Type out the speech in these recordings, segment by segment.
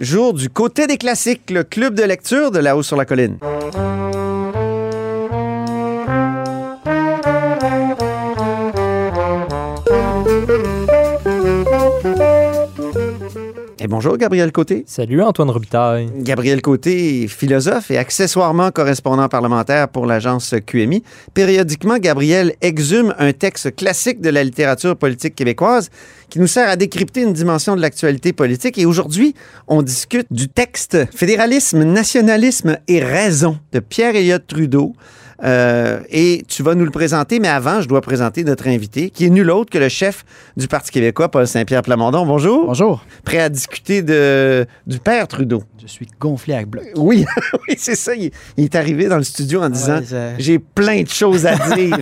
jour du côté des classiques, le club de lecture de La Haut sur la Colline. Bonjour, Gabriel Côté. Salut, Antoine Robitaille. Gabriel Côté philosophe et accessoirement correspondant parlementaire pour l'agence QMI. Périodiquement, Gabriel exhume un texte classique de la littérature politique québécoise qui nous sert à décrypter une dimension de l'actualité politique. Et aujourd'hui, on discute du texte Fédéralisme, nationalisme et raison de Pierre-Éliott Trudeau. Euh, et tu vas nous le présenter, mais avant, je dois présenter notre invité, qui est nul autre que le chef du Parti québécois, Paul Saint-Pierre Plamondon. Bonjour. Bonjour. Prêt à discuter de, du père Trudeau. Je suis gonflé avec bloc. Oui, oui c'est ça. Il, il, est arrivé dans le studio en disant Ouais, J'ai plein de choses à dire.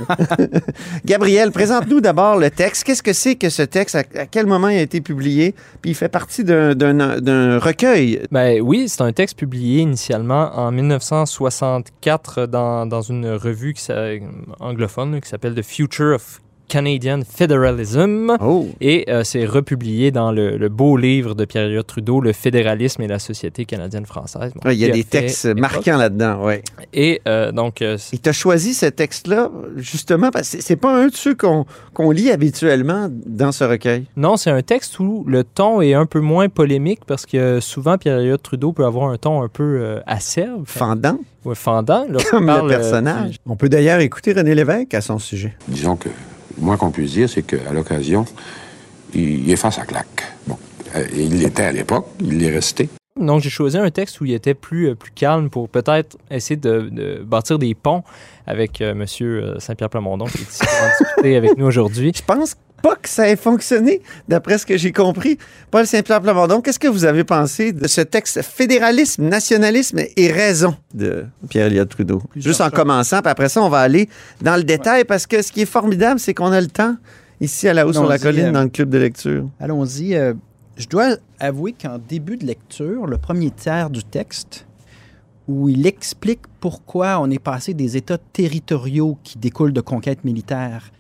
Gabriel, présente-nous d'abord le texte. Qu'est-ce que c'est que ce texte? À, à quel moment il a été publié? Puis il fait partie d'un- d'un d'un recueil. Ben oui, c'est un texte publié initialement en 1964 dans, dans une revue qui anglophone qui s'appelle The Future of Canadian Federalism. Oh! Et euh, c'est republié dans le, le beau livre de Pierre-Éliott Trudeau, Le fédéralisme et la société canadienne-française. Bon, Ouais, il y a des textes marquants là-dedans, oui. Et euh, donc, euh, Et tu as choisi ce texte-là, justement, parce que c'est- pas un de ceux qu'on qu'on lit habituellement dans ce recueil? non, c'est un texte où le ton est un peu moins polémique parce que souvent Pierre-Éliott Trudeau peut avoir un ton un peu euh, acerbe, Fendant, ou fendant. comme parle, le euh, personnage. On peut d'ailleurs écouter René Lévesque à son sujet. Disons que le moins qu'on puisse dire, c'est qu'à l'occasion, il, il est face à claque. Bon, Euh, et il l'était à l'époque, il l'est resté. Donc, j'ai choisi un texte où il était plus, euh, plus calme pour peut-être essayer de, de bâtir des ponts avec euh, Monsieur euh, Saint-Pierre Plamondon qui est ici pour en discuter avec nous aujourd'hui. Je pense pas que ça ait fonctionné, d'après ce que j'ai compris. Paul Saint-Pierre Plamondon, qu'est-ce que vous avez pensé de ce texte Fédéralisme, nationalisme et raison de Pierre-Éliott Trudeau? Plusieurs Juste en choses. commençant, puis après ça, on va aller dans le détail parce que ce qui est formidable, c'est qu'on a le temps ici à la haut sur la colline euh, dans le club de lecture. Allons-y. euh, je dois avouer qu'en début de lecture, le premier tiers du texte, où il explique pourquoi on est passé des États territoriaux qui découlent de conquêtes militaires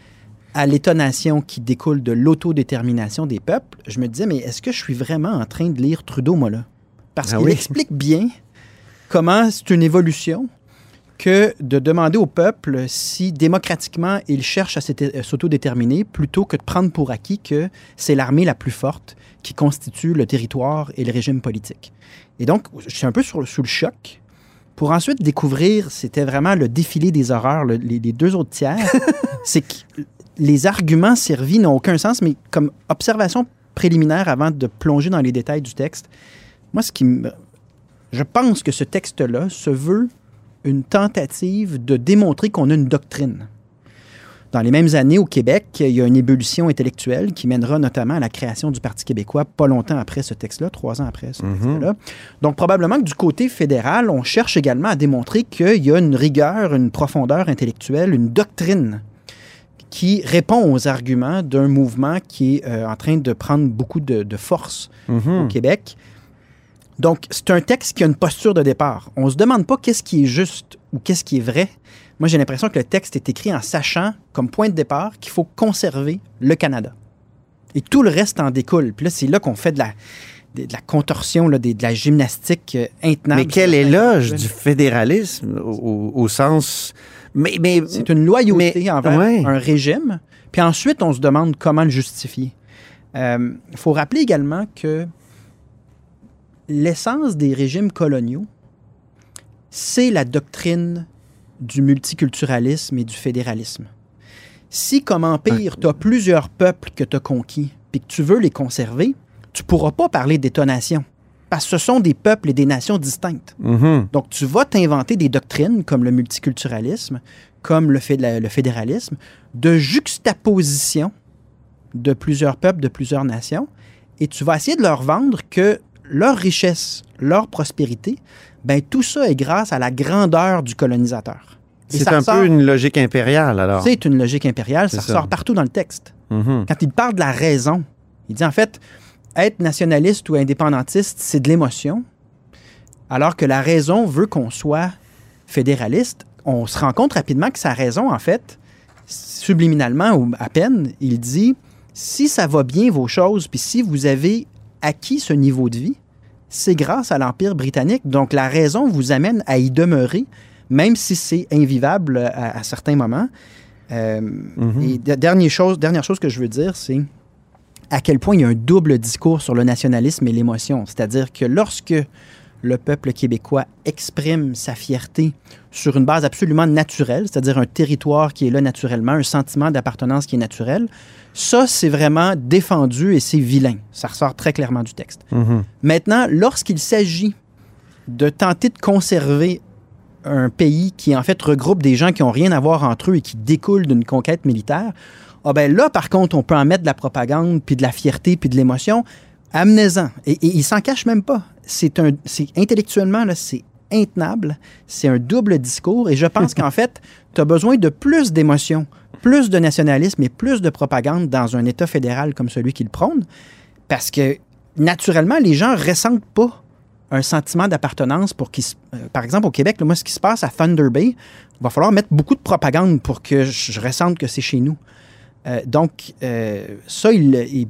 à l'État-nation qui découle de l'autodétermination des peuples, je me disais, mais est-ce que je suis vraiment en train de lire Trudeau, moi, là? Parce Ah qu'il oui? explique bien comment c'est une évolution que de demander au peuple si démocratiquement il cherche à euh, s'autodéterminer plutôt que de prendre pour acquis que c'est l'armée la plus forte qui constitue le territoire et le régime politique. Et donc, je suis un peu sur- sous le choc pour ensuite découvrir, c'était vraiment le défilé des horreurs, le- les, les deux autres tiers, c'est que les arguments servis n'ont aucun sens, mais comme observation préliminaire avant de plonger dans les détails du texte, moi, ce qui me... Je pense que ce texte-là se veut une tentative de démontrer qu'on a une doctrine. Dans les mêmes années, au Québec, il y a une ébullition intellectuelle qui mènera notamment à la création du Parti québécois pas longtemps après ce texte-là, trois ans après ce Mhm. texte-là. Donc, probablement que du côté fédéral, on cherche également à démontrer qu'il y a une rigueur, une profondeur intellectuelle, une doctrine qui répond aux arguments d'un mouvement qui est euh, en train de prendre beaucoup de, de force Mhm. au Québec. Donc, c'est un texte qui a une posture de départ. On ne se demande pas qu'est-ce qui est juste ou qu'est-ce qui est vrai. Moi, j'ai l'impression que le texte est écrit en sachant, comme point de départ, qu'il faut conserver le Canada. Et tout le reste en découle. Puis là, c'est là qu'on fait de la, de de la contorsion, là, de la gymnastique euh, intenable. Mais quel éloge du fédéralisme au sens... Mais, mais C'est une loyauté Mais- envers ouais. un régime. Puis ensuite, on se demande comment le justifier. Il faut rappeler également que l'essence des régimes coloniaux, c'est la doctrine du multiculturalisme et du fédéralisme. Si, comme empire, tu as plusieurs peuples que tu as conquis, puis que tu veux les conserver, tu pourras pas parler d'État-nation. Parce que ce sont des peuples et des nations distinctes. Mhm. Donc, tu vas t'inventer des doctrines comme le multiculturalisme, comme le, le fédéralisme, de juxtaposition de plusieurs peuples, de plusieurs nations, et tu vas essayer de leur vendre que leur richesse, leur prospérité, ben tout ça est grâce à la grandeur du colonisateur. C'est un ressort- peu une logique impériale, alors. C'est une logique impériale, ça ça. ressort partout dans le texte. Mhm. Quand il parle de la raison, il dit en fait, être nationaliste ou indépendantiste, c'est de l'émotion, alors que la raison veut qu'on soit fédéraliste. On se rend compte rapidement que sa raison, en fait, subliminalement ou à peine, il dit si ça va bien vos choses, puis si vous avez acquis ce niveau de vie, c'est grâce à l'Empire britannique. Donc, la raison vous amène à y demeurer, même si c'est invivable à, à certains moments. Euh, Mhm. Et de- dernière chose, dernière chose que je veux dire, c'est à quel point il y a un double discours sur le nationalisme et l'émotion. C'est-à-dire que lorsque le peuple québécois exprime sa fierté sur une base absolument naturelle, c'est-à-dire un territoire qui est là naturellement, un sentiment d'appartenance qui est naturel, ça, c'est vraiment défendu et c'est vilain. Ça ressort très clairement du texte. Mhm. Maintenant, lorsqu'il s'agit de tenter de conserver un pays qui, en fait, regroupe des gens qui n'ont rien à voir entre eux et qui découlent d'une conquête militaire, ah ben là, par contre, on peut en mettre de la propagande, puis de la fierté, puis de l'émotion. Amenez-en. Et, et il s'en cache même pas. C'est un, c'est intellectuellement, là, c'est intenable. C'est un double discours. Et je pense qu'en fait, tu as besoin de plus d'émotion, plus de nationalisme et plus de propagande dans un État fédéral comme celui qu'il prône. Parce que, naturellement, les gens ressentent pas un sentiment d'appartenance pour qu'ils... euh, par exemple, au Québec, là, moi, ce qui se passe à Thunder Bay, il va falloir mettre beaucoup de propagande pour que je ressente que c'est chez nous. Euh, donc, euh, ça, il il,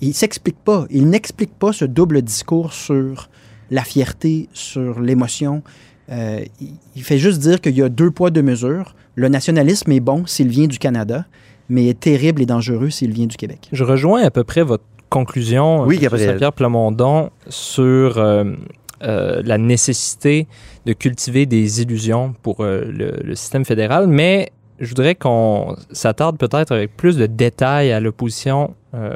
il s'explique pas. Il n'explique pas ce double discours sur la fierté, sur l'émotion. Euh, il, il fait juste dire qu'il y a deux poids, deux mesures. Le nationalisme est bon s'il vient du Canada, mais est terrible et dangereux s'il vient du Québec. Je rejoins à peu près votre conclusion, Oui, Gabriel. Pierre Plamondon, sur euh, euh, la nécessité de cultiver des illusions pour euh, le, le système fédéral, mais je voudrais qu'on s'attarde peut-être avec plus de détails à l'opposition euh,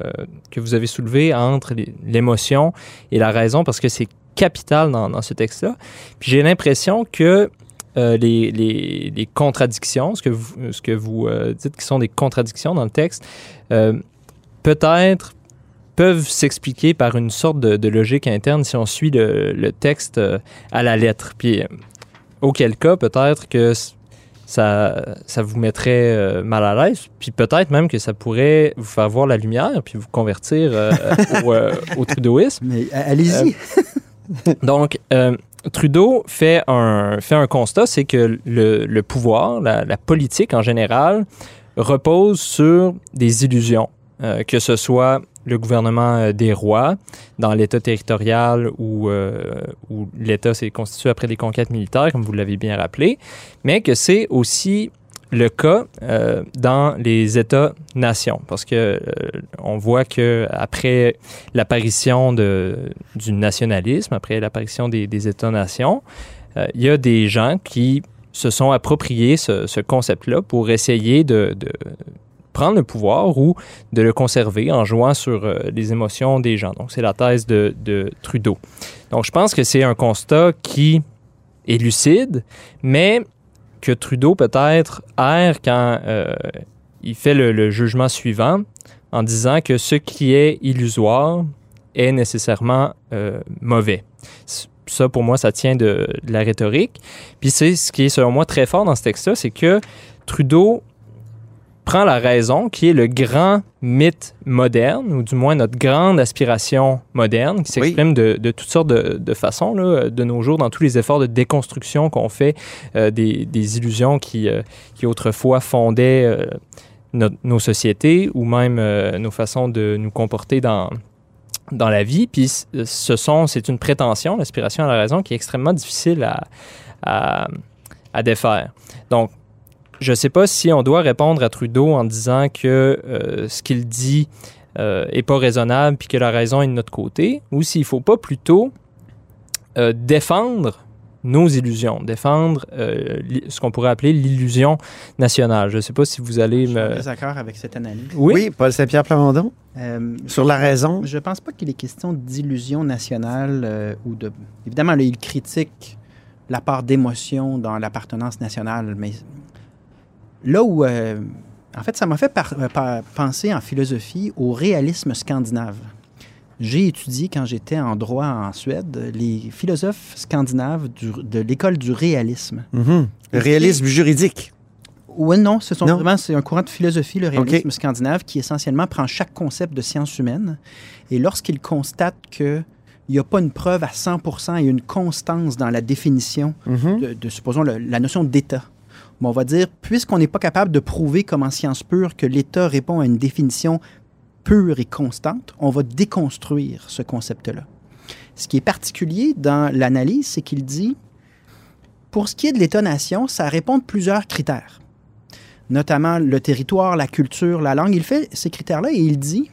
que vous avez soulevée entre l'émotion et la raison, parce que c'est capital dans, ce texte-là. Puis j'ai l'impression que euh, les, les- les contradictions, ce que vous, ce que vous euh, dites qui sont des contradictions dans le texte, peut-être peuvent s'expliquer par une sorte de, logique interne si on suit le, le texte à la lettre. Puis, auquel cas, peut-être que ça, ça vous mettrait euh, mal à l'aise, puis peut-être même que ça pourrait vous faire voir la lumière, puis vous convertir euh, au, euh, au trudeauisme. Mais allez-y. Donc, Trudeau fait un, fait un constat, c'est que le, le pouvoir, la, la politique en général, repose sur des illusions, que ce soit le gouvernement euh, des rois dans l'État territorial où, euh, où l'État s'est constitué après des conquêtes militaires, comme vous l'avez bien rappelé, mais que c'est aussi le cas euh, dans les États-nations, parce que on voit que après l'apparition du nationalisme, après l'apparition des, États-nations, il y a des gens qui se sont appropriés ce, ce concept-là pour essayer de prendre le pouvoir ou de le conserver en jouant sur euh, les émotions des gens. Donc, c'est la thèse de, de Trudeau. Donc, je pense que c'est un constat qui est lucide, mais que Trudeau peut-être erre quand euh, il fait le, jugement suivant en disant que ce qui est illusoire est nécessairement euh, mauvais. Ça, pour moi, ça tient de, de la rhétorique. Puis c'est ce qui est, selon moi, très fort dans ce texte-là, c'est que Trudeau prend la raison, qui est le grand mythe moderne, ou du moins notre grande aspiration moderne, qui s'exprime de, de toutes sortes de, de façons là, de nos jours, dans tous les efforts de déconstruction qu'on fait euh, des, des illusions qui, euh, qui autrefois fondaient euh, nos sociétés ou même nos façons de nous comporter dans, dans la vie. Puis ce sont, c'est une prétention, l'aspiration à la raison, qui est extrêmement difficile à, à, à défaire. Donc, je ne sais pas si on doit répondre à Trudeau en disant que euh, ce qu'il dit euh, est pas raisonnable puis que la raison est de notre côté, ou s'il faut pas plutôt euh, défendre nos illusions, défendre euh, ce qu'on pourrait appeler l'illusion nationale. Je ne sais pas si vous allez Je me... suis d'accord avec cette analyse. Oui, Paul Saint-Pierre Plamondon, Euh, sur la raison? Je pense pas qu'il est question d'illusion nationale euh, ou de. Évidemment, là, il critique la part d'émotion dans l'appartenance nationale, mais là où. euh, en fait, ça m'a fait par- euh, par- penser en philosophie au réalisme scandinave. J'ai étudié, quand j'étais en droit en Suède, les philosophes scandinaves du- de l'école du réalisme. Mhm. Le réalisme juridique. Oui, non, ce sont Non? vraiment, c'est un courant de philosophie, le réalisme scandinave, qui essentiellement prend chaque concept de science humaine et lorsqu'il constate qu'il n'y a pas une preuve à 100 et une constance dans la définition Mhm. de, de, supposons, le- la notion d'État, on va dire, puisqu'on n'est pas capable de prouver comme en science pure que l'État répond à une définition pure et constante, on va déconstruire ce concept-là. Ce qui est particulier dans l'analyse, c'est qu'il dit, pour ce qui est de l'État-nation, ça répond de plusieurs critères, notamment le territoire, la culture, la langue. Il fait ces critères-là et il dit,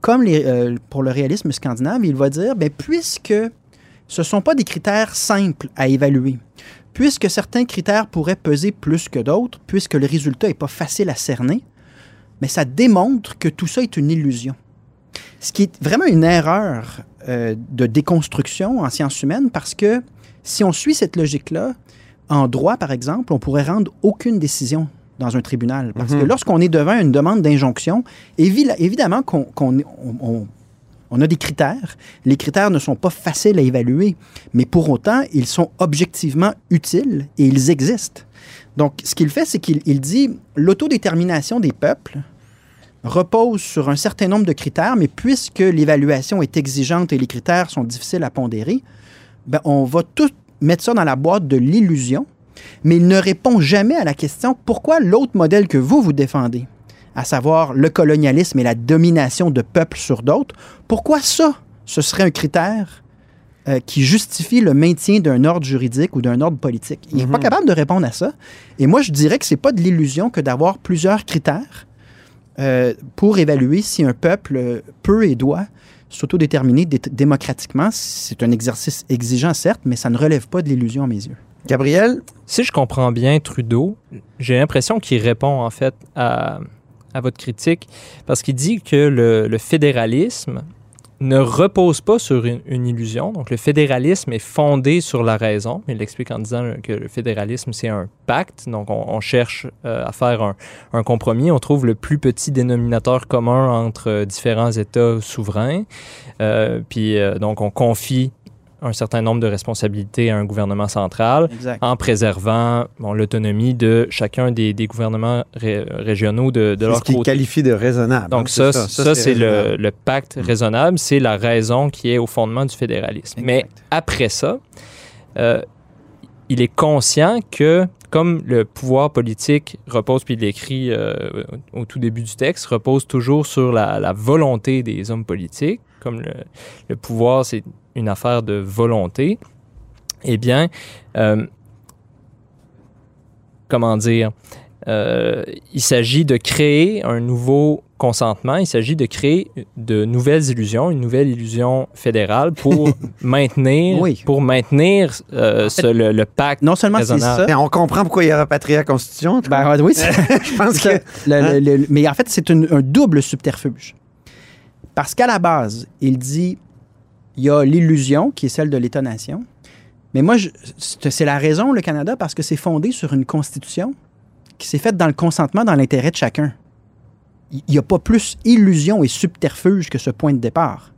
comme euh, pour le réalisme scandinave, il va dire, ben, puisque ce ne sont pas des critères simples à évaluer, puisque certains critères pourraient peser plus que d'autres, puisque le résultat n'est pas facile à cerner, mais ça démontre que tout ça est une illusion. Ce qui est vraiment une erreur euh, de déconstruction en sciences humaines parce que si on suit cette logique-là, en droit, par exemple, on pourrait rendre aucune décision dans un tribunal. Parce que Mhm. lorsqu'on est devant une demande d'injonction, évi- évidemment qu'on qu'on- on- a des critères. Les critères ne sont pas faciles à évaluer, mais pour autant, ils sont objectivement utiles et ils existent. Donc, ce qu'il fait, c'est qu'il il dit l'autodétermination des peuples repose sur un certain nombre de critères, mais puisque l'évaluation est exigeante et les critères sont difficiles à pondérer, ben, on va tout mettre ça dans la boîte de l'illusion, mais il ne répond jamais à la question pourquoi l'autre modèle que vous, vous défendez, à savoir le colonialisme et la domination de peuples sur d'autres, pourquoi ça, ce serait un critère euh, qui justifie le maintien d'un ordre juridique ou d'un ordre politique? Il n'est pas Mhm. capable de répondre à ça. Et moi, je dirais que c'est pas de l'illusion que d'avoir plusieurs critères euh, pour évaluer si un peuple euh, peut et doit s'autodéterminer dé- démocratiquement. C'est un exercice exigeant, certes, mais ça ne relève pas de l'illusion à mes yeux. Gabriel, Si je comprends bien Trudeau, j'ai l'impression qu'il répond en fait à, à votre critique parce qu'il dit que le, fédéralisme ne repose pas sur une, illusion. Donc le fédéralisme est fondé sur la raison. Il l'explique en disant que le fédéralisme c'est un pacte. Donc on, cherche euh, à faire un, compromis. On trouve le plus petit dénominateur commun entre euh, différents États souverains. Euh, puis donc on confie un certain nombre de responsabilités à un gouvernement central Exact. en préservant bon, l'autonomie de chacun des, des gouvernements ré- régionaux de, de leur ce côté. qualifie de raisonnable. Donc ça, ça, c'est le, pacte raisonnable, c'est la raison qui est au fondement du fédéralisme. Mais après ça, euh, il est conscient que comme le pouvoir politique repose, puis il l'écrit euh, au tout début du texte, repose toujours sur la, la volonté des hommes politiques, comme le, le pouvoir, c'est une affaire de volonté, eh bien, euh, comment dire, euh, il s'agit de créer un nouveau consentement, il s'agit de créer de nouvelles illusions, une nouvelle illusion fédérale pour maintenir, Oui. pour maintenir euh, ce- le, le pacte. Non seulement c'est Raisonnable. ça, Mais on comprend pourquoi il a rapatrié la Constitution. tu Ben, oui, Je pense que Le- Hein? le- le- mais en fait, c'est un double subterfuge. Parce qu'à la base, il dit il y a l'illusion qui est celle de l'État-nation. Mais moi, c'est la raison, le Canada, parce que c'est fondé sur une constitution qui s'est faite dans le consentement, dans l'intérêt de chacun. Il n'y a pas plus illusion et subterfuge que ce point de départ.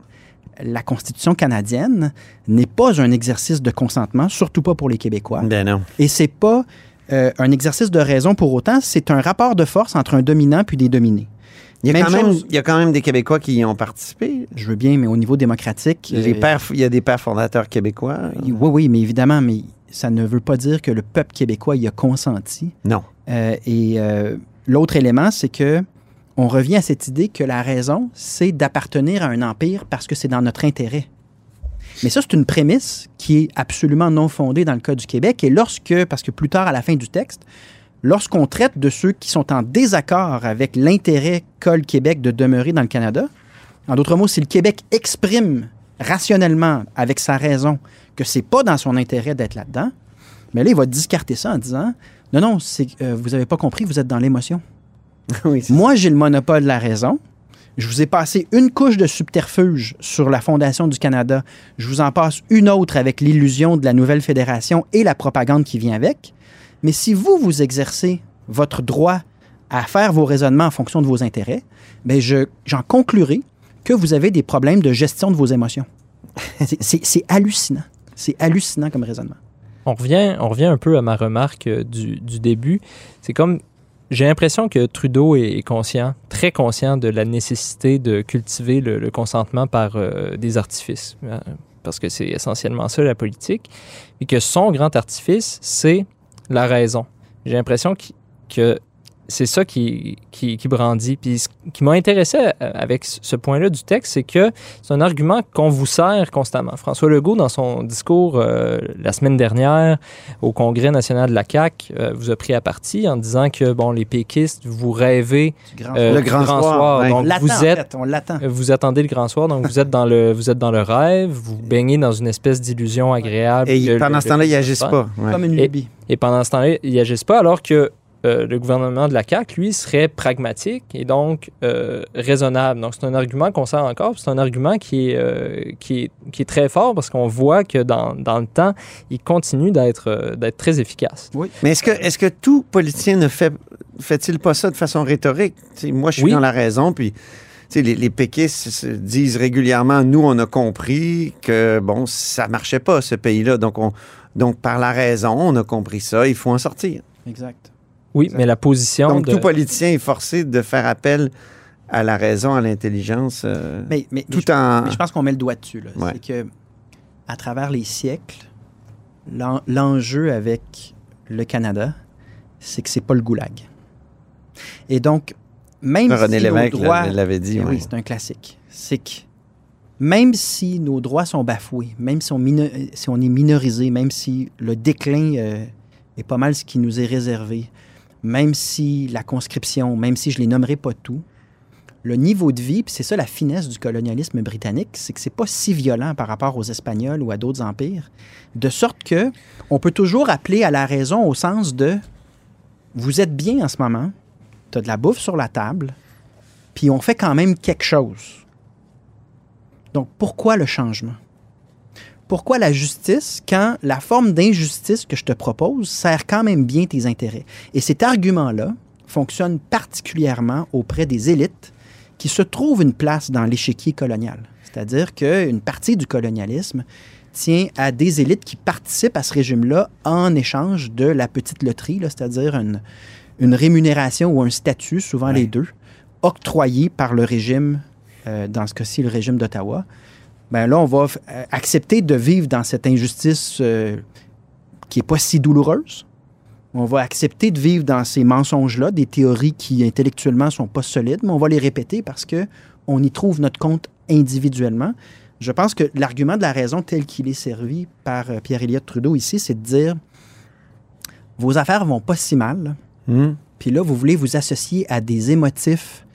La Constitution canadienne n'est pas un exercice de consentement, surtout pas pour les Québécois. Ben non. Et c'est pas euh, un exercice de raison pour autant, c'est un rapport de force entre un dominant puis des dominés. Il y, a quand même, chose. il y a quand même des Québécois qui y ont participé. Je veux bien, mais au niveau démocratique. Les euh, pères, il y a des pères fondateurs québécois. oui, oui, mais évidemment, mais ça ne veut pas dire que le peuple québécois y a consenti. Non. Euh, et euh, l'autre élément, c'est que on revient à cette idée que la raison, c'est d'appartenir à un empire parce que c'est dans notre intérêt. Mais ça, c'est une prémisse qui est absolument non fondée dans le cas du Québec. Et lorsque, parce que plus tard à la fin du texte, lorsqu'on traite de ceux qui sont en désaccord avec l'intérêt qu'a le Québec de demeurer dans le Canada, en d'autres mots, si le Québec exprime rationnellement, avec sa raison, que c'est pas dans son intérêt d'être là-dedans, mais là, il va discarter ça en disant Non, non, euh, vous n'avez pas compris, vous êtes dans l'émotion. oui, Moi, j'ai le monopole de la raison. Je vous ai passé une couche de subterfuge sur la Fondation du Canada. Je vous en passe une autre avec l'illusion de la nouvelle fédération et la propagande qui vient avec. Mais si vous, vous exercez votre droit à faire vos raisonnements en fonction de vos intérêts, ben je, j'en conclurai que vous avez des problèmes de gestion de vos émotions. C'est, hallucinant. C'est hallucinant comme raisonnement. On revient, on revient un peu à ma remarque euh, du, du début. C'est comme j'ai l'impression que Trudeau est, conscient, très conscient de la nécessité de cultiver le, le consentement par euh, des artifices, euh, parce que c'est essentiellement ça la politique, et que son grand artifice, c'est la raison. J'ai l'impression qu- que c'est ça qui, qui, qui brandit. Puis ce qui m'a intéressé euh, avec ce point-là du texte, c'est que c'est un argument qu'on vous sert constamment. François Legault, dans son discours euh, la semaine dernière au Congrès national de la CAQ, euh, vous a pris à partie en disant que, bon, les péquistes, vous rêvez Grand euh, Le grand soir, ouais. Donc, vous en êtes fait, on l'attend. vous attendez le grand soir, donc vous êtes dans le, vous êtes dans le rêve, vous baignez dans une espèce d'illusion agréable. Et que pendant le- ce temps-là, ils agissent pas. Ouais. Comme une Et- lubie. Et pendant ce temps-là, ils n'agissent pas, alors que euh, le gouvernement de la CAQ, lui, serait pragmatique et donc euh, raisonnable. Donc, c'est un argument qu'on sert encore, puis c'est un argument qui est, euh, qui est, qui est très fort parce qu'on voit que dans, dans le temps, il continue d'être euh, d'être très efficace. Mais est-ce que, est que tout politicien ne fait, fait-il pas ça de façon rhétorique? Moi, je suis Oui. dans la raison, puis les, les péquistes se disent régulièrement, nous, on a compris que, bon, ça marchait pas, ce pays-là. Donc, on, donc, par la raison, on a compris ça, il faut en sortir. Exact. Oui, mais la position Donc, de... tout politicien est forcé de faire appel à la raison, à l'intelligence, euh, Mais, mais, mais tout je, en... mais je pense qu'on met le doigt dessus. là. Ouais. C'est que, à travers les siècles, l'en- l'enjeu avec le Canada, c'est que c'est pas le goulag. Et donc, même René si nos Lévesque droits... l'avait dit. Eh ouais. Oui, c'est un classique. C'est que même si nos droits sont bafoués, même si on, mino- si on est minorisé, même si le déclin euh, est pas mal ce qui nous est réservé, même si la conscription, même si je les nommerai pas tout, le niveau de vie, puis c'est ça la finesse du colonialisme britannique, c'est que c'est pas si violent par rapport aux Espagnols ou à d'autres empires, de sorte que on peut toujours appeler à la raison au sens de vous êtes bien en ce moment, tu as de la bouffe sur la table, puis on fait quand même quelque chose. Donc pourquoi le changement? Pourquoi la justice quand la forme d'injustice que je te propose sert quand même bien tes intérêts? Et cet argument-là fonctionne particulièrement auprès des élites qui se trouvent une place dans l'échiquier colonial. C'est-à-dire qu'une partie du colonialisme tient à des élites qui participent à ce régime-là en échange de la petite loterie, c'est-à-dire une, une rémunération ou un statut, souvent Ouais. les deux, octroyé par le régime, euh, dans ce cas-ci le régime d'Ottawa. Ben là, on va euh, accepter de vivre dans cette injustice euh, qui n'est pas si douloureuse. On va accepter de vivre dans ces mensonges-là, des théories qui intellectuellement sont pas solides, mais on va les répéter parce que on y trouve notre compte individuellement. Je pense que l'argument de la raison tel qu'il est servi par euh, Pierre-Éliott Trudeau ici, c'est de dire vos affaires vont pas si mal. Hmm. Puis là, vous voulez vous associer à des émotifs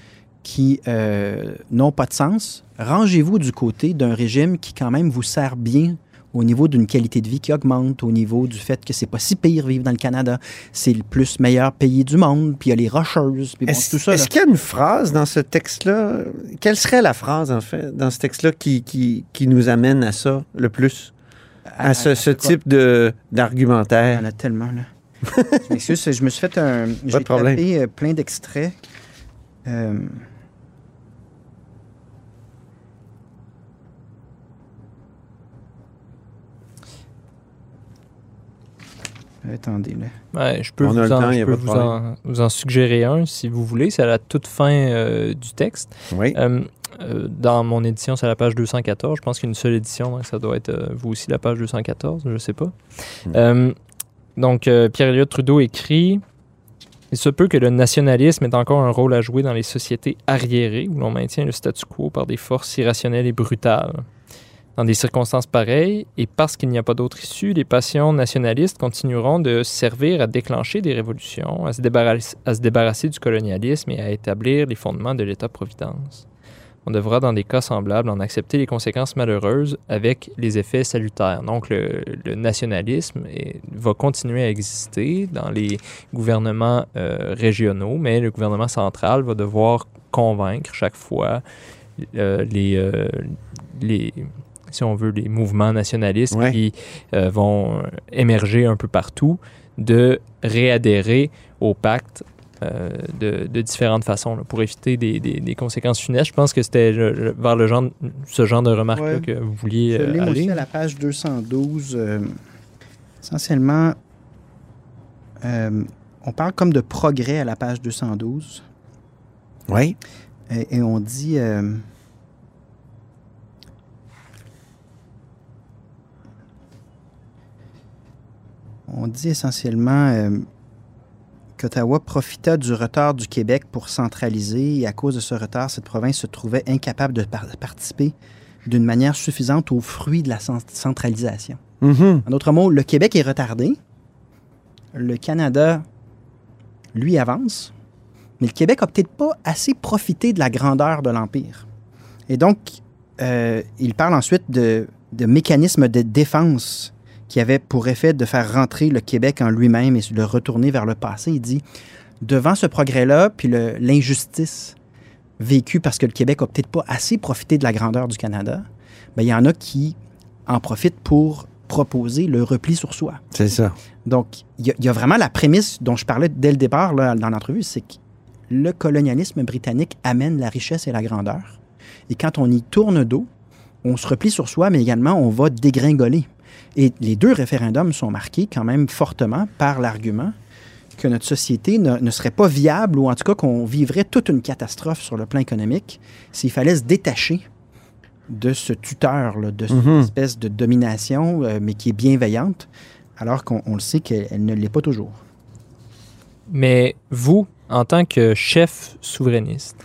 qui euh, n'ont pas de sens. Rangez-vous du côté d'un régime qui quand même vous sert bien au niveau d'une qualité de vie qui augmente, au niveau du fait que c'est pas si pire vivre dans le Canada. C'est le plus meilleur pays du monde, puis il y a les rocheuses, puis bon, tout ça. est-ce qu'il y a une phrase dans ce texte-là? Quelle serait la phrase, en fait, dans ce texte-là qui, qui, qui nous amène à ça le plus? À ce, type de- Il y d'argumentaire? en a tellement, là. je m'excuse, je me suis fait un... J'ai de problème. tapé euh, plein d'extraits. Euh, Attendez, là. Ouais, je peux, On vous, en, temps, je peux vous, en, vous en suggérer un si vous voulez. C'est à la toute fin euh, du texte. Oui. Euh, euh, dans mon édition, c'est à la page 214. Je pense qu'il y a une seule édition, donc ça doit être euh, vous aussi la page 214, je sais pas. Hmm. Euh, donc, euh, Pierre-Éliott Trudeau écrit Il se peut que le nationalisme ait encore un rôle à jouer dans les sociétés arriérées où l'on maintient le statu quo par des forces irrationnelles et brutales. Dans des circonstances pareilles, et parce qu'il n'y a pas d'autre issue, les passions nationalistes continueront de servir à déclencher des révolutions, à se, débarrasser, du colonialisme et à établir les fondements de l'État-providence. On devra, dans des cas semblables, en accepter les conséquences malheureuses avec les effets salutaires. Donc, le, nationalisme va continuer à exister dans les gouvernements euh, régionaux, mais le gouvernement central va devoir convaincre chaque fois euh, les, euh, les, si on veut, les mouvements nationalistes Ouais. qui euh, vont émerger un peu partout de réadhérer au pacte euh, de, de différentes façons là, pour éviter des, des- des conséquences funestes. Je pense que c'était vers le genre, ce genre de remarques Ouais. que vous vouliez Je euh, moi aussi aller. à la page 212. euh, essentiellement, euh, on parle comme de progrès à la page 212. Oui. Et, et on dit. On dit essentiellement euh, qu'Ottawa profita du retard du Québec pour centraliser et à cause de ce retard, cette province se trouvait incapable de par- participer d'une manière suffisante aux fruits de la cent- centralisation. Mhm. En d'autres mots, le Québec est retardé, le Canada, lui, avance, mais le Québec a peut-être pas assez profité de la grandeur de l'Empire. Et donc, euh, il parle ensuite de, de mécanismes de défense qui avaient pour effet de faire rentrer le Québec en lui-même et le retourner vers le passé. Il dit, devant ce progrès-là, puis l'injustice vécue parce que le Québec a peut-être pas assez profité de la grandeur du Canada, ben, il y en a qui en profitent pour proposer le repli sur soi. C'est ça. Donc, il y, a- il y a vraiment la prémisse dont je parlais dès le départ là, dans l'entrevue, c'est que le colonialisme britannique amène la richesse et la grandeur. Et quand on y tourne dos, on se replie sur soi, mais également on va dégringoler. Et les deux référendums sont marqués quand même fortement par l'argument que notre société ne, ne serait pas viable ou en tout cas qu'on vivrait toute une catastrophe sur le plan économique s'il fallait se détacher de ce tuteur, là, de cette Mhm. espèce de domination, euh, mais qui est bienveillante, alors qu'on on le sait qu'elle elle ne l'est pas toujours. Mais vous, en tant que chef souverainiste,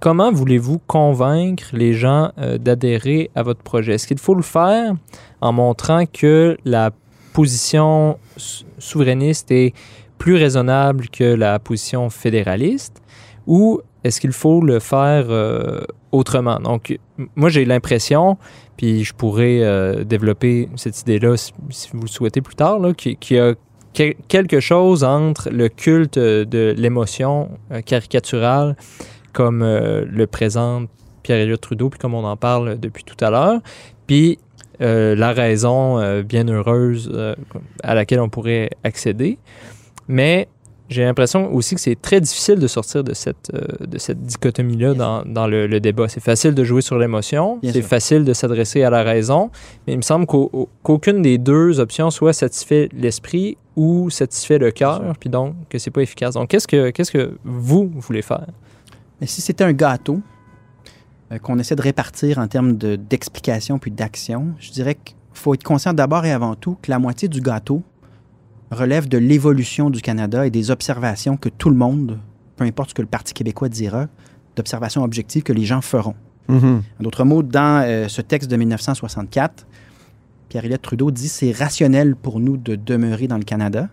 comment voulez-vous convaincre les gens euh, d'adhérer à votre projet? Est-ce qu'il faut le faire en montrant que la position sou- souverainiste est plus raisonnable que la position fédéraliste? Ou est-ce qu'il faut le faire euh, autrement? Donc, moi, j'ai l'impression, puis je pourrais euh, développer cette idée-là si, vous le souhaitez plus tard, qu'il y a quel- quelque chose entre le culte de l'émotion caricaturale comme euh, le présente Pierre-Éliott Trudeau, puis comme on en parle depuis tout à l'heure, puis euh, la raison euh, bien heureuse euh, à laquelle on pourrait accéder. Mais j'ai l'impression aussi que c'est très difficile de sortir de cette, de cette dichotomie-là dans, dans le, le débat. C'est facile de jouer sur l'émotion, c'est facile de s'adresser à la raison, mais il me semble qu'au- qu'aucune des deux options soit satisfait l'esprit ou satisfait le cœur, puis donc que c'est pas efficace. Donc, qu'est-ce que, qu'est-ce que vous voulez faire? Mais si c'était un gâteau euh, qu'on essaie de répartir en termes de- d'explication puis d'action, je dirais qu'il faut être conscient d'abord et avant tout que la moitié du gâteau relève de l'évolution du Canada et des observations que tout le monde, peu importe ce que le Parti québécois dira, d'observations objectives que les gens feront. Mhm. En d'autres mots, dans euh, ce texte de 1964, Pierre-Éliott Trudeau dit c'est rationnel pour nous de demeurer dans le Canada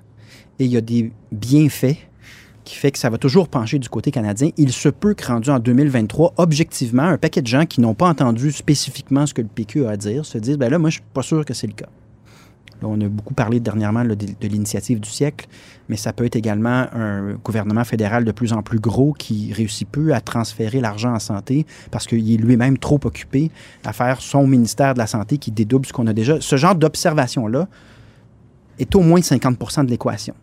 et il y a des bienfaits qui fait que ça va toujours pencher du côté canadien. Il se peut que rendu en 2023, objectivement, un paquet de gens qui n'ont pas entendu spécifiquement ce que le PQ a à dire se disent ben là, moi, je suis pas sûr que c'est le cas. Là, on a beaucoup parlé dernièrement de, de l'initiative du siècle, mais ça peut être également un gouvernement fédéral de plus en plus gros qui réussit peu à transférer l'argent en santé parce qu'il est lui-même trop occupé à faire son ministère de la Santé qui dédouble ce qu'on a déjà. Ce genre d'observation-là est au moins 50% de l'équation.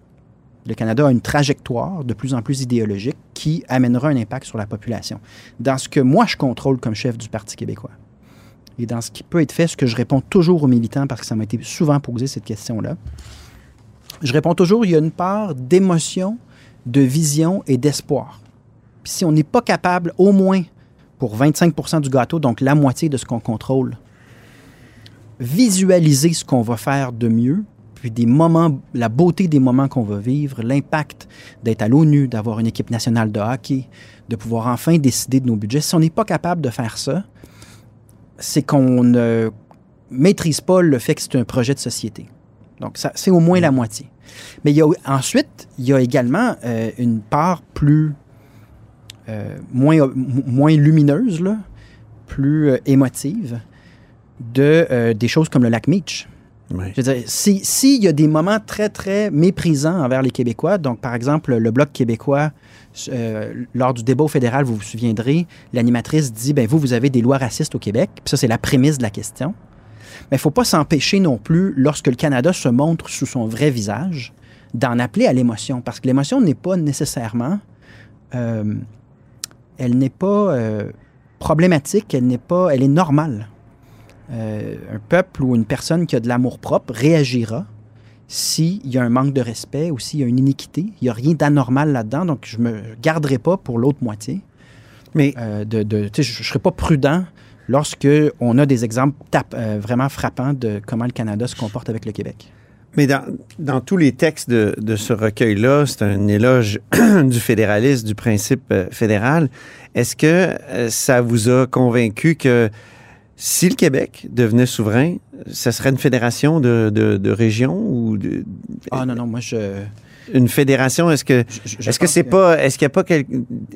Le Canada a une trajectoire de plus en plus idéologique qui amènera un impact sur la population. Dans ce que moi, je contrôle comme chef du Parti québécois, et dans ce qui peut être fait, ce que je réponds toujours aux militants, parce que ça m'a été souvent posé cette question-là, je réponds toujours, il y a une part d'émotion, de vision et d'espoir. Puis si on n'est pas capable, au moins pour 25 du gâteau, donc la moitié de ce qu'on contrôle, visualiser ce qu'on va faire de mieux, puis des moments, la beauté des moments qu'on va vivre, l'impact d'être à l'ONU, d'avoir une équipe nationale de hockey, de pouvoir enfin décider de nos budgets. Si on n'est pas capable de faire ça, c'est qu'on ne maîtrise pas le fait que c'est un projet de société. Donc, ça, c'est au moins la moitié. Mais il y a, ensuite, il y a également euh, une part plus euh, moins, moins lumineuse, là, plus euh, émotive, de, des choses comme le lac Meach. Ouais. Je veux dire, si- s'il y a des moments très, très méprisants envers les Québécois, donc par exemple, le Bloc québécois, euh, lors du débat au fédéral, vous vous souviendrez, l'animatrice dit ben vous, vous avez des lois racistes au Québec. Puis ça, c'est la prémisse de la question. Mais il ne faut pas s'empêcher non plus, lorsque le Canada se montre sous son vrai visage, d'en appeler à l'émotion. Parce que l'émotion n'est pas nécessairement. euh, elle n'est pas euh, problématique, elle pas. Elle est normale. Euh, un peuple ou une personne qui a de l'amour propre réagira s'il y a un manque de respect ou s'il y a une iniquité. Il n'y a rien d'anormal là-dedans, donc je ne me garderai pas pour l'autre moitié. Mais Euh, de, de- je ne serais pas prudent lorsque on a des exemples euh, vraiment frappants de comment le Canada se comporte avec le Québec. Mais dans, dans tous les textes de, de ce recueil-là, c'est un éloge du fédéralisme, du principe fédéral. Est-ce que ça vous a convaincu que si le Québec devenait souverain, ça serait une fédération de, de, de régions ou de, Ah non, non, moi, je... une fédération Est-ce que est-ce que c'est pas est-ce qu'il n'y a pas quel-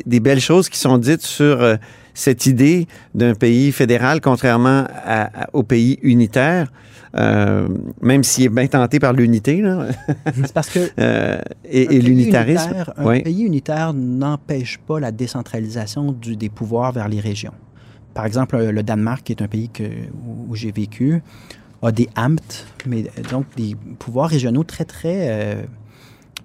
des belles choses qui sont dites sur euh, cette idée d'un pays fédéral contrairement à- à- au pays unitaire, euh, même s'il est bien tenté par l'unité là, C'est parce que euh, un et, l'unitarisme. unitaire- Un Oui. pays unitaire n'empêche pas la décentralisation du- des pouvoirs vers les régions. Par exemple, euh, le Danemark, qui est un pays où, j'ai vécu, a des Amt, mais euh, donc des pouvoirs régionaux très, très euh,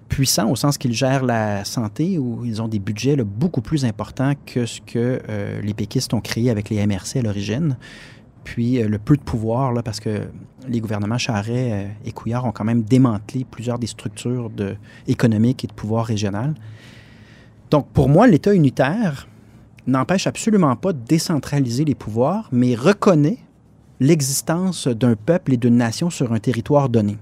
puissants au sens qu'ils gèrent la santé, où ils ont des budgets beaucoup plus importants que ce que les péquistes ont créé avec les MRC à l'origine. Puis le peu de pouvoir, parce que les gouvernements Charret et Couillard ont quand même démantelé plusieurs des structures économiques et de pouvoir régional. Donc pour moi, l'État unitaire n'empêche absolument pas de décentraliser les pouvoirs, mais reconnaît l'existence d'un peuple et d'une nation sur un territoire donné.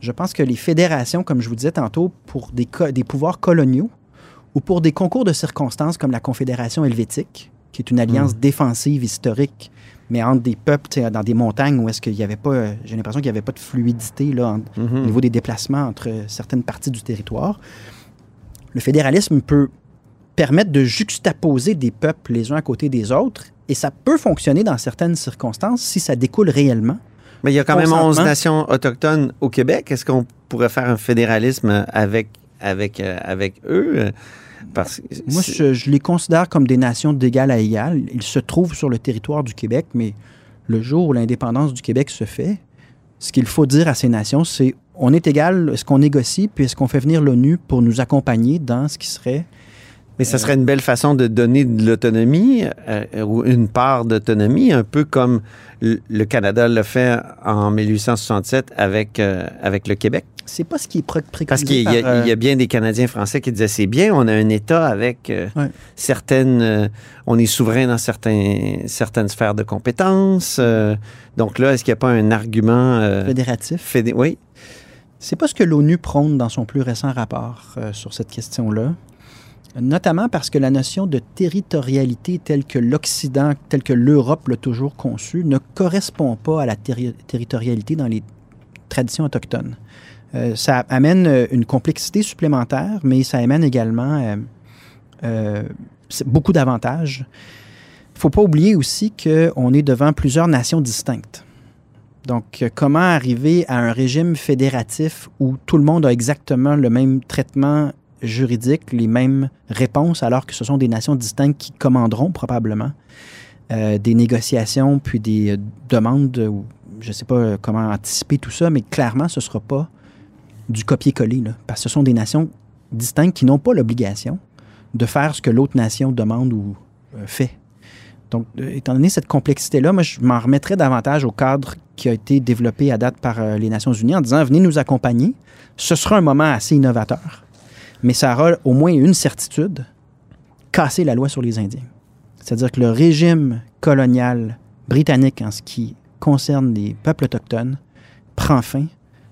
Je pense que les fédérations, comme je vous disais tantôt, pour des, pouvoirs coloniaux ou pour des concours de circonstances comme la Confédération helvétique, qui est une alliance défensive historique, mais entre des peuples dans des montagnes où est-ce qu'il n'y avait pas, j'ai l'impression qu'il n'y avait pas de fluidité là, en- au niveau des déplacements entre certaines parties du territoire. Le fédéralisme peut permettre de juxtaposer des peuples les uns à côté des autres, et ça peut fonctionner dans certaines circonstances si ça découle réellement. Mais il y a quand même 11 Consentement. nations autochtones au Québec. Est-ce qu'on pourrait faire un fédéralisme avec avec euh, avec eux? Parce que Moi, je, je les considère comme des nations d'égal à égal. Ils se trouvent sur le territoire du Québec, mais le jour où l'indépendance du Québec se fait, ce qu'il faut dire à ces nations, c'est on est égal, est-ce qu'on négocie, puis est-ce qu'on fait venir l'ONU pour nous accompagner dans ce qui serait Mais ça serait une belle façon de donner de l'autonomie euh, ou une part d'autonomie, un peu comme le Canada l'a fait en 1867 avec, euh, avec le Québec. C'est pas ce qui est pré- préconisé Parce qu'il y, a- euh, y bien des Canadiens français qui disaient c'est bien, on a un État avec euh, Ouais. certaines. euh, on est souverain dans certains, certaines sphères de compétences. euh, donc là, est-ce qu'il n'y a pas un argument. euh, fédératif. fédé- oui. C'est pas ce que l'ONU prône dans son plus récent rapport euh, sur cette question-là, notamment parce que la notion de territorialité telle que l'Occident, telle que l'Europe l'a toujours conçue, ne correspond pas à la terri- territorialité dans les traditions autochtones. Euh, ça amène euh, une complexité supplémentaire, mais ça amène également euh, beaucoup d'avantages. Il ne faut pas oublier aussi qu'on est devant plusieurs nations distinctes. Donc, comment arriver à un régime fédératif où tout le monde a exactement le même traitement juridique, les mêmes réponses, alors que ce sont des nations distinctes qui commanderont probablement euh, des négociations, puis des euh, demandes, je ne sais pas euh, comment anticiper tout ça, mais clairement, ce ne sera pas du copier-coller, parce que ce sont des nations distinctes qui n'ont pas l'obligation de faire ce que l'autre nation demande ou fait. Donc, étant donné cette complexité-là, moi, je m'en remettrais davantage au cadre qui a été développé à date par les Nations Unies en disant venez nous accompagner. Ce sera un moment assez innovateur, mais ça aura au moins une certitude casser la loi sur les Indiens. C'est-à-dire que le régime colonial britannique en ce qui concerne les peuples autochtones prend fin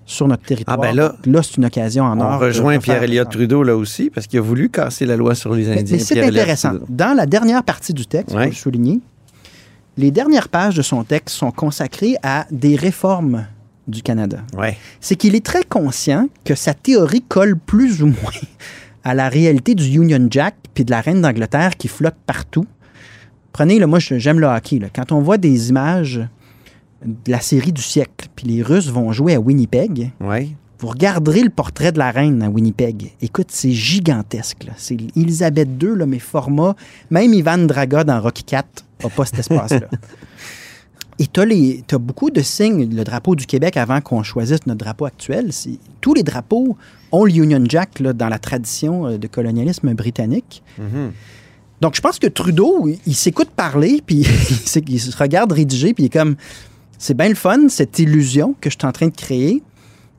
sur notre territoire. Ah, ben là, là c'est une occasion en or. On rejoint refaire- Pierre-Éliott Trudeau là aussi, parce qu'il a voulu casser la loi sur les Indiens. Mais c'est intéressant. Dans la dernière partie du texte, Ouais. le souligner, les dernières pages de son texte sont consacrées à des réformes du Canada. Ouais. C'est qu'il est très conscient que sa théorie colle plus ou moins à la réalité du Union Jack puis de la reine d'Angleterre qui flotte partout. Prenez, là, moi j'aime le hockey. là. Quand on voit des images de la série du siècle, puis les Russes vont jouer à Winnipeg, Ouais. vous regarderez le portrait de la reine à Winnipeg. Écoute, c'est gigantesque. C'est Elisabeth II, là, mais format. Même Ivan Draga dans Rocky IV n'a pas cet espace-là. Et tu as, beaucoup de signes. Le drapeau du Québec, avant qu'on choisisse notre drapeau actuel, tous les drapeaux ont le Union Jack là, dans la tradition euh, de colonialisme britannique. Mhm. Donc, je pense que Trudeau, il, il s'écoute parler, puis il, se regarde rédiger, puis il est comme, c'est bien le fun, cette illusion que je suis en train de créer,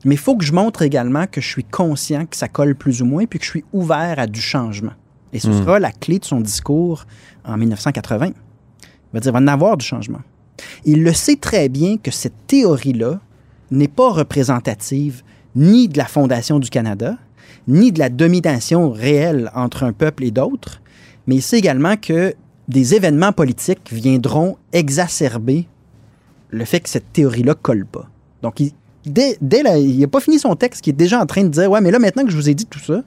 mais il faut que je montre également que je suis conscient que ça colle plus ou moins, puis que je suis ouvert à du changement. Et ce Hmm. sera la clé de son discours en 1980. Il va dire, il va en avoir du changement. Il le sait très bien que cette théorie-là n'est pas représentative ni de la fondation du Canada, ni de la domination réelle entre un peuple et d'autres, mais il sait également que des événements politiques viendront exacerber le fait que cette théorie-là colle pas. Donc, il, dès, dès il n'a pas fini son texte, qui est déjà en train de dire Ouais, mais là, maintenant que je vous ai dit tout ça,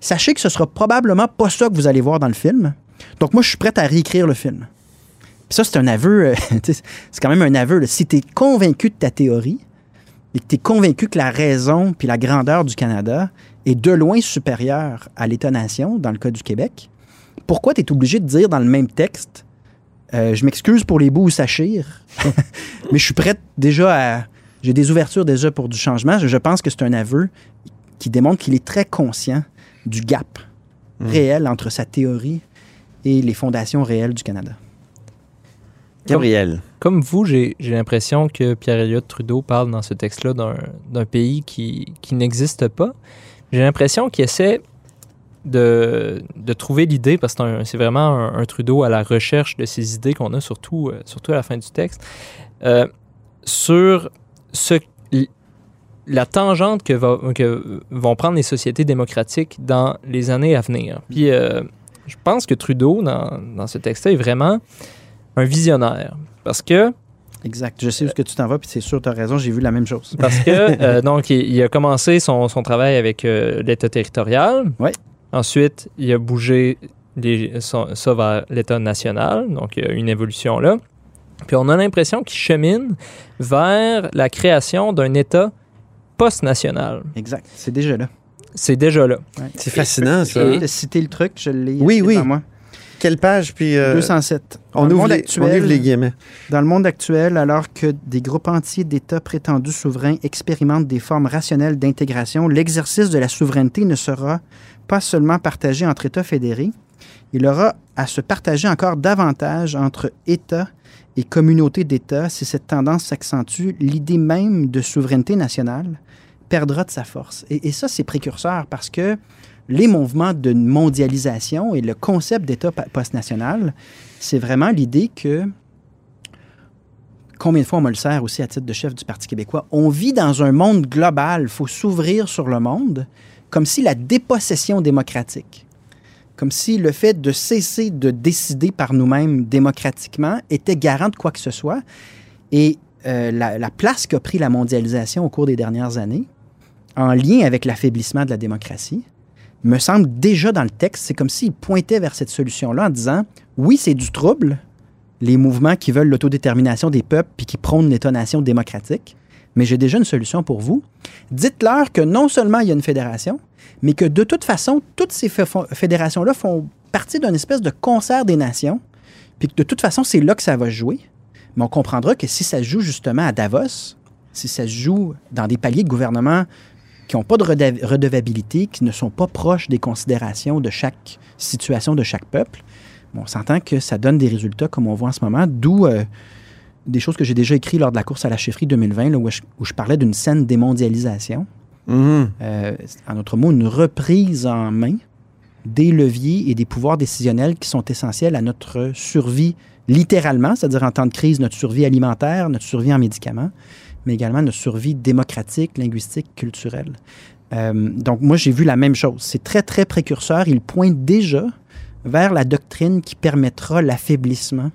sachez que ce sera probablement pas ça que vous allez voir dans le film. Donc, moi, je suis prête à réécrire le film. Puis ça, c'est un aveu, euh, c'est quand même un aveu. là. Si tu es convaincu de ta théorie et que tu es convaincu que la raison puis la grandeur du Canada est de loin supérieure à l'État-nation, dans le cas du Québec, pourquoi tu es obligé de dire dans le même texte euh, Je m'excuse pour les bouts où ça chire, mais je suis prête déjà à. J'ai des ouvertures déjà pour du changement. Je, je pense que c'est un aveu qui démontre qu'il est très conscient du gap réel entre sa théorie et les fondations réelles du Canada. Gabriel. Comme vous, j'ai l'impression que Pierre-Éliott Trudeau parle dans ce texte-là d'un pays qui, qui n'existe pas. J'ai l'impression qu'il essaie de, de trouver l'idée, parce que c'est vraiment un, Trudeau à la recherche de ces idées qu'on a, surtout, euh, surtout à la fin du texte, euh, sur ce, la tangente que, va- que vont prendre les sociétés démocratiques dans les années à venir. Puis euh, je pense que Trudeau, dans, dans ce texte-là, est vraiment un visionnaire. Parce que Exact. Je sais où est-ce que tu t'en vas, puis c'est sûr, tu as raison, j'ai vu la même chose. Parce que, euh, donc, il, il a commencé son, son travail avec euh, l'État territorial. Ouais. Ensuite, il a bougé les- son- ça vers l'État national. Donc, il y a une évolution là. Puis, on a l'impression qu'il chemine vers la création d'un État post-national. Exact. C'est déjà là. C'est déjà là. C'est fascinant, ça. Je hein? citer le truc, je l'ai Oui, oui. moi. Quelle page, puis... euh, 207. Dans on, le ouvre monde les, actuel- on ouvre les guillemets. Dans le monde actuel, alors que des groupes entiers d'États prétendus souverains expérimentent des formes rationnelles d'intégration, l'exercice de la souveraineté ne sera pas seulement partagé entre États fédérés, il aura à se partager encore davantage entre États et communautés d'États. Si cette tendance s'accentue, l'idée même de souveraineté nationale perdra de sa force. Et, et ça, c'est précurseur parce que les mouvements de mondialisation et le concept d'État post-national, c'est vraiment l'idée que combien de fois on me le sert aussi à titre de chef du Parti québécois, on vit dans un monde global, il faut s'ouvrir sur le monde, comme si la dépossession démocratique, comme si le fait de cesser de décider par nous-mêmes démocratiquement était garant de quoi que ce soit. Et euh, la, la place qu'a pris la mondialisation au cours des dernières années, en lien avec l'affaiblissement de la démocratie, me semble déjà dans le texte, c'est comme s'il pointait vers cette solution-là en disant, oui, c'est du trouble, les mouvements qui veulent l'autodétermination des peuples puis qui prônent l'État-nation démocratique. Mais j'ai déjà une solution pour vous. Dites-leur que non seulement il y a une fédération, mais que de toute façon, toutes ces fédérations-là font partie d'une espèce de concert des nations, puis que de toute façon, c'est là que ça va jouer. Mais on comprendra que si ça se joue justement à Davos, si ça se joue dans des paliers de gouvernement qui n'ont pas de redevabilité, qui ne sont pas proches des considérations de chaque situation de chaque peuple, Bon, on s'entend que ça donne des résultats comme on voit en ce moment, d'où euh, des choses que j'ai déjà écrites lors de la course à la chefferie 2020, là, où, je, où je parlais d'une saine démondialisation. Euh, en d'autres mots, une reprise en main des leviers et des pouvoirs décisionnels qui sont essentiels à notre survie littéralement, c'est-à-dire en temps de crise, notre survie alimentaire, notre survie en médicaments, mais également notre survie démocratique, linguistique, culturelle. Euh, donc moi, j'ai vu la même chose. C'est très, très précurseur. Il pointe déjà vers la doctrine qui permettra l'affaiblissement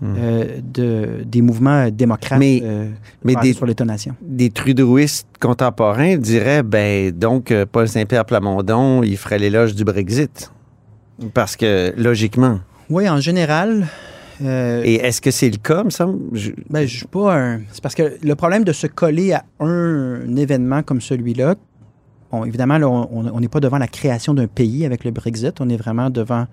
Hmm. euh, de, des mouvements démocrates Mais- euh, mais des- sur. Des trudeauistes contemporains diraient, ben donc, euh, Paul Saint-Pierre Plamondon, il ferait l'éloge du Brexit. Parce que, logiquement. Oui, en général... euh, Et est-ce que c'est le cas, me semble? Je- Ben, je suis pas un. C'est parce que le problème de se coller à un, événement comme celui-là, bon, évidemment, là, on n'est pas devant la création d'un pays avec le Brexit, on est vraiment devant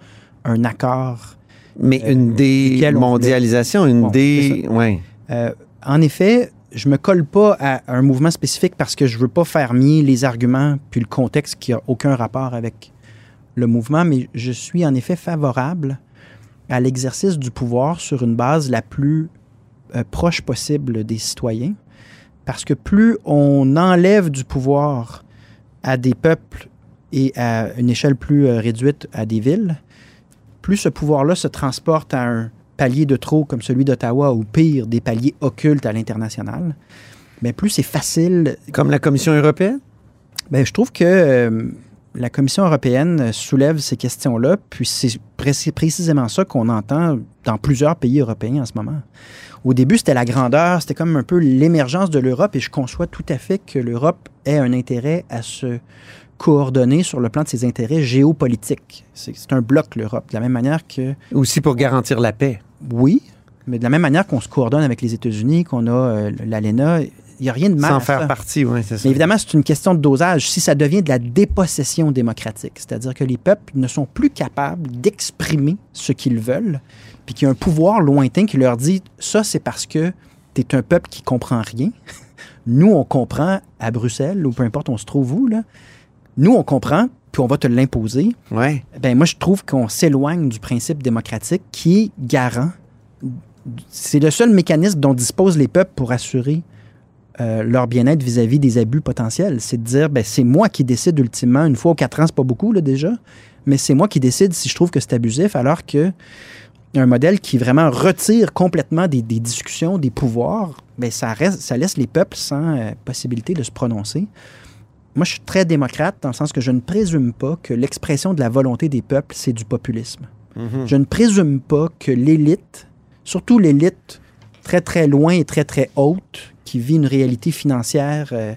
un accord. Mais Euh, une démondialisation, une Bon, dé... Ouais. Euh, en effet, je me colle pas à un mouvement spécifique parce que je veux pas faire mier les arguments puis le contexte qui a aucun rapport avec le mouvement, mais je suis en effet favorable à l'exercice du pouvoir sur une base la plus euh, proche possible des citoyens, parce que plus on enlève du pouvoir à des peuples et à une échelle plus euh, réduite à des villes, plus ce pouvoir-là se transporte à un palier de trop comme celui d'Ottawa ou pire, des paliers occultes à l'international, mais plus c'est facile. Comme la Commission européenne? Bien, je trouve que euh, la Commission européenne soulève ces questions-là, puis c'est pré- précisément ça qu'on entend dans plusieurs pays européens en ce moment. Au début, c'était la grandeur, c'était comme un peu l'émergence de l'Europe, et je conçois tout à fait que l'Europe ait un intérêt à se coordonner sur le plan de ses intérêts géopolitiques. C'est un bloc, l'Europe, de la même manière que Aussi pour garantir la paix. oui, mais de la même manière qu'on se coordonne avec les États-Unis, qu'on a euh, l'ALENA, n'y a rien de mal Sans à faire ça. partie, oui, c'est ça. Mais évidemment, c'est une question de dosage. Si ça devient de la dépossession démocratique, c'est-à-dire que les peuples ne sont plus capables d'exprimer ce qu'ils veulent, puis qu'il y a un pouvoir lointain qui leur dit ça, c'est parce que tu es un peuple qui comprend rien. Nous, on comprend à Bruxelles, ou peu importe où on se trouve où, là. Nous, on comprend, puis on va te l'imposer. Ouais. Ben moi, je trouve qu'on s'éloigne du principe démocratique qui est garant. C'est le seul mécanisme dont disposent les peuples pour assurer euh, leur bien-être vis-à-vis des abus potentiels. C'est de dire, ben, c'est moi qui décide ultimement, une fois aux quatre ans, c'est pas beaucoup là, déjà, mais c'est moi qui décide si je trouve que c'est abusif, alors que un modèle qui vraiment retire complètement des, des discussions, des pouvoirs, ben, ça, reste, ça laisse les peuples sans euh, possibilité de se prononcer. Moi, je suis très démocrate dans le sens que je ne présume pas que l'expression de la volonté des peuples, c'est du populisme. Mhm. Je ne présume pas que l'élite, surtout l'élite très très loin et très très haute, qui vit une réalité financière, euh,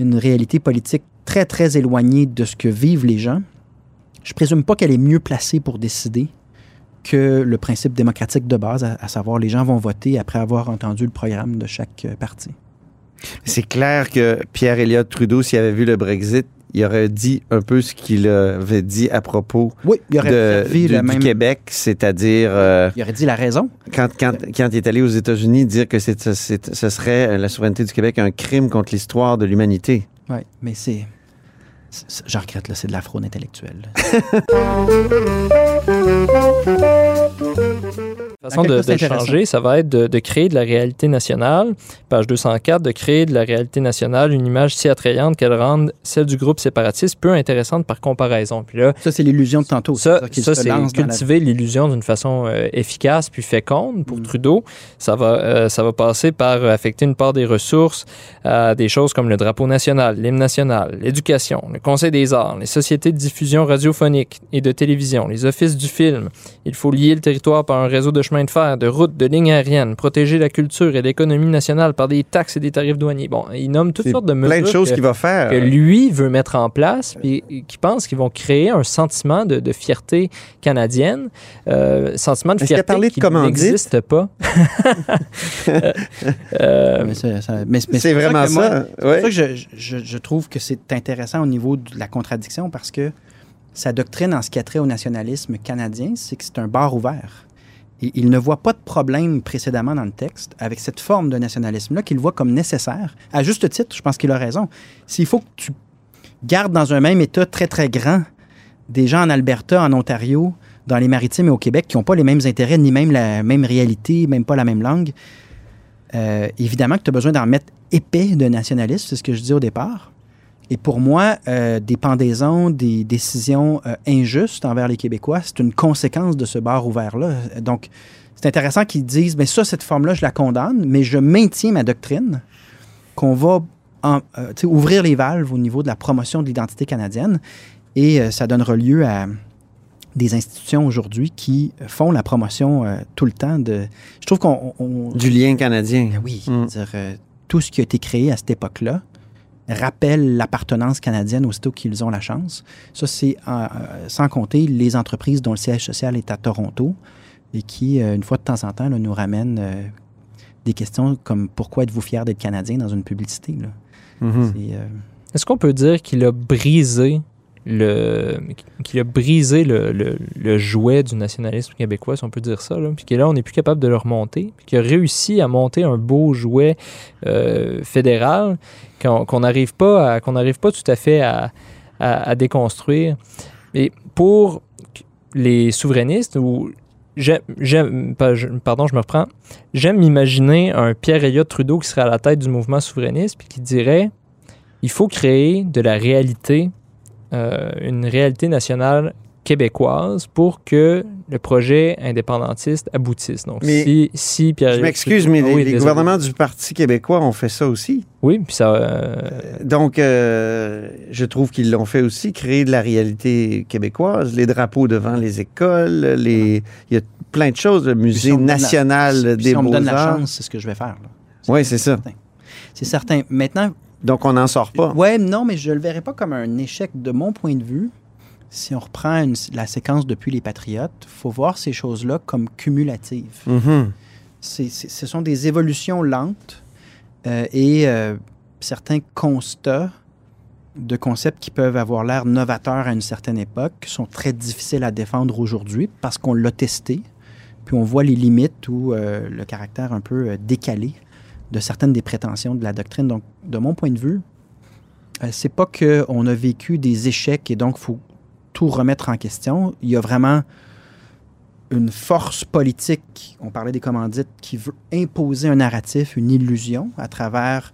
une réalité politique très très éloignée de ce que vivent les gens, je présume pas qu'elle est mieux placée pour décider que le principe démocratique de base, à, à savoir les gens vont voter après avoir entendu le programme de chaque euh, parti. C'est clair que Pierre Elliott Trudeau, s'il avait vu le Brexit, il aurait dit un peu ce qu'il avait dit à propos Oui, il aurait de, servi du, même. Québec, c'est-à-dire euh, Il aurait dit la raison. quand, quand, quand il est allé aux États-Unis dire que c'est, ce serait la souveraineté du Québec un crime contre l'histoire de l'humanité. Oui, mais c'est. Je regrette, là, c'est de la fraude intellectuelle. La façon de, changer, ça va être de, de créer de la réalité nationale. Page 204, de créer de la réalité nationale une image si attrayante qu'elle rende celle du groupe séparatiste peu intéressante par comparaison. Puis là, Ça, c'est l'illusion de tantôt. ça, ça c'est la- cultiver l'illusion d'une façon euh, efficace puis féconde pour Mm. Trudeau. Ça va, euh, ça va passer par euh, affecter une part des ressources à des choses comme le drapeau national, l'hymne national, l'éducation, le Conseil des arts, les sociétés de diffusion radiophonique et de télévision, les offices du film. Il faut lier le territoire par un réseau de chemins de fer, de routes, de lignes aériennes, protéger la culture et l'économie nationale par des taxes et des tarifs douaniers. Bon, il nomme toutes sortes de mesures Plein de choses que- qu'il va faire. que lui veut mettre en place, puis qui pense qu'ils vont créer un sentiment de, de fierté canadienne, euh, sentiment de fierté parlé qui n'existe pas. Euh, euh, Mais c'est ça- mais- mais c'est pour vraiment que moi- ça. C'est pour ça que je, je- je trouve que c'est intéressant au niveau de la contradiction parce que sa doctrine en ce qui a trait au nationalisme canadien, c'est que c'est un bar ouvert. Et il ne voit pas de problème précédemment dans le texte avec cette forme de nationalisme-là qu'il voit comme nécessaire. À juste titre, je pense qu'il a raison. S'il faut que tu gardes dans un même État très, très grand des gens en Alberta, en Ontario, dans les maritimes et au Québec qui n'ont pas les mêmes intérêts, ni même la même réalité, même pas la même langue, euh, évidemment que tu as besoin d'en mettre épais de nationalisme, c'est ce que je dis au départ. Et pour moi, euh, des pendaisons, des décisions euh, injustes envers les Québécois, c'est une conséquence de ce bar ouvert-là. Donc, c'est intéressant qu'ils disent, mais ça, cette forme-là, je la condamne, mais je maintiens ma doctrine qu'on va en- euh, ouvrir les valves au niveau de la promotion de l'identité canadienne. Et ça donnera lieu à des institutions aujourd'hui qui font la promotion euh, tout le temps de... Je trouve qu'on... on- Du lien canadien. ben oui, Mm. dire, euh, tout ce qui a été créé à cette époque-là rappelle l'appartenance canadienne aussitôt qu'ils ont la chance. Ça, c'est euh, euh, sans compter les entreprises dont le siège social est à Toronto et qui, euh, une fois de temps en temps, là, nous ramènent euh, des questions comme pourquoi êtes-vous fier d'être Canadien dans une publicité. là? Mhm. C'est, euh, Est-ce qu'on peut dire qu'il a brisé le qu'il a brisé le, le- le jouet du nationalisme québécois, si on peut dire ça, là, puis que là, on n'est plus capable de le remonter, puis qu'il a réussi à monter un beau jouet euh, fédéral qu'on n'arrive pas, pas tout à fait à, à- déconstruire. Et pour les souverainistes, ou j'aime, pardon, je me reprends, j'aime m'imaginer un Pierre Elliott Trudeau qui serait à la tête du mouvement souverainiste, puis qui dirait il faut créer de la réalité, euh, une réalité nationale québécoise pour que le projet indépendantiste aboutisse. Donc, Mais si, si Pierre... Je m'excuse, mais Ah les, oui, gouvernements du Parti québécois ont fait ça aussi. Oui, puis ça... euh, Donc, euh, je trouve qu'ils l'ont fait aussi, créer de la réalité québécoise, les drapeaux devant les écoles, les... il y a plein de choses, le musée si donne la- national puis des si on me donne la chance, c'est ce que je vais faire. là. Oui, c'est ça. C'est certain. Maintenant, Donc, on n'en sort pas. ouais, non, mais je le verrai pas comme un échec de mon point de vue. Si on reprend une- la séquence depuis les Patriotes, faut voir ces choses-là comme cumulatives. Mhm. C'est- ce sont des évolutions lentes euh, et euh, certains constats de concepts qui peuvent avoir l'air novateurs à une certaine époque sont très difficiles à défendre aujourd'hui parce qu'on l'a testé, puis on voit les limites ou euh, le caractère un peu décalé de certaines des prétentions de la doctrine. Donc, de mon point de vue, c'est pas qu'on a vécu des échecs et donc il faut tout remettre en question. Il y a vraiment une force politique, on parlait des commandites, qui veut imposer un narratif, une illusion à travers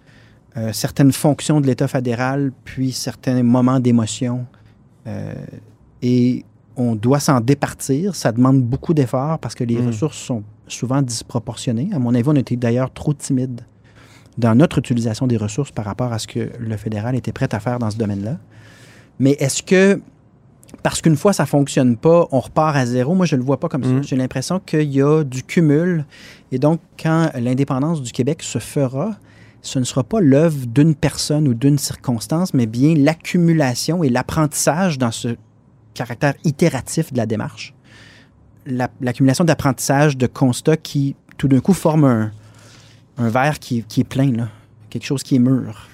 euh, certaines fonctions de l'État fédéral, puis certains moments d'émotion. Euh, et on doit s'en départir. Ça demande beaucoup d'efforts parce que les Mm. ressources sont souvent disproportionnées. À mon avis, on était d'ailleurs trop timide dans notre utilisation des ressources par rapport à ce que le fédéral était prêt à faire dans ce domaine-là. Mais est-ce que parce qu'une fois ça fonctionne pas, on repart à zéro. Moi, je le vois pas comme ça. Mhm. J'ai l'impression qu'il y a du cumul. Et donc, quand l'indépendance du Québec se fera, ce ne sera pas l'œuvre d'une personne ou d'une circonstance, mais bien l'accumulation et l'apprentissage dans ce caractère itératif de la démarche. La- L'accumulation d'apprentissage, de constats qui, tout d'un coup, forment un, un verre qui, qui est plein, là. quelque chose qui est mûr.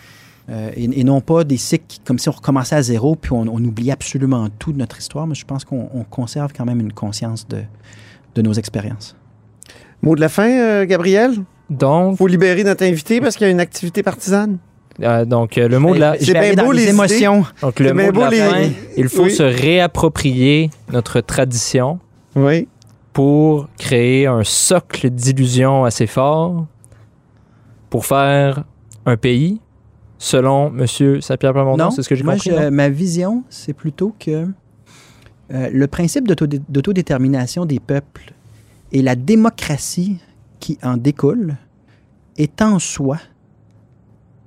Euh, et, et non pas des cycles comme si on recommençait à zéro puis on, on oubliait absolument tout de notre histoire. Mais je pense qu'on on conserve quand même une conscience de, de nos expériences. Mot de la fin, euh, Gabriel? donc, faut libérer notre invité parce qu'il y a une activité partisane. euh, donc, euh, le mot de la... C'est bien beau, dans les émotions. Donc, le C'est bien mot de beau, la les- fin, il faut Oui. se réapproprier notre tradition Oui. pour créer un socle d'illusions assez fort pour faire un pays, selon M. Saint-Pierre Plamondon, Non, c'est ce que j'ai compris. je- ma vision, c'est plutôt que euh, le principe d'autodé- d'autodétermination des peuples et la démocratie qui en découle est en soi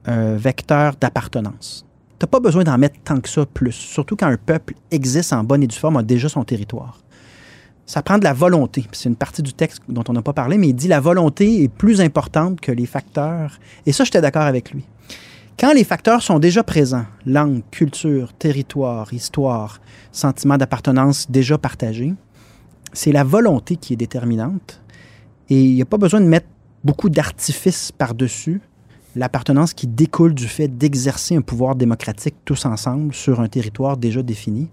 un vecteur d'appartenance. Tu n'as pas besoin d'en mettre tant que ça plus, surtout quand un peuple existe en bonne et due forme, a déjà son territoire. Ça prend de la volonté. C'est une partie du texte dont on n'a pas parlé, mais il dit la volonté est plus importante que les facteurs. Et ça, j'étais d'accord avec lui. Quand les facteurs sont déjà présents, langue, culture, territoire, histoire, sentiment d'appartenance déjà partagé, c'est la volonté qui est déterminante. Et il n'y a pas besoin de mettre beaucoup d'artifices par-dessus l'appartenance qui découle du fait d'exercer un pouvoir démocratique tous ensemble sur un territoire déjà défini,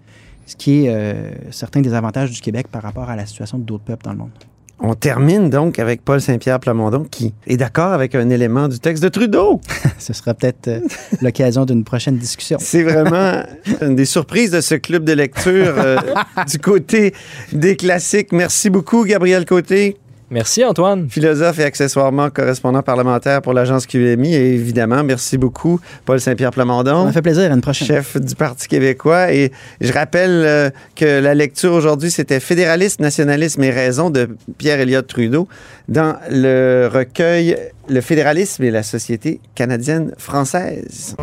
ce qui est euh, certains des avantages du Québec par rapport à la situation d'autres peuples dans le monde. On termine donc avec Paul Saint-Pierre Plamondon qui est d'accord avec un élément du texte de Trudeau. Ce sera peut-être euh, l'occasion d'une prochaine discussion. C'est vraiment une des surprises de ce club de lecture euh, du côté des classiques. Merci beaucoup, Gabriel Côté, Merci, Antoine. philosophe et accessoirement correspondant parlementaire pour l'agence QMI. Et évidemment, merci beaucoup, Paul Saint-Pierre Ça Plamondon. m'a fait plaisir. À une prochaine. chef du Parti québécois. Et je rappelle euh, que la lecture aujourd'hui, c'était Fédéralisme, nationalisme et raison de Pierre-Éliott Trudeau dans le recueil Le fédéralisme et la société canadienne française.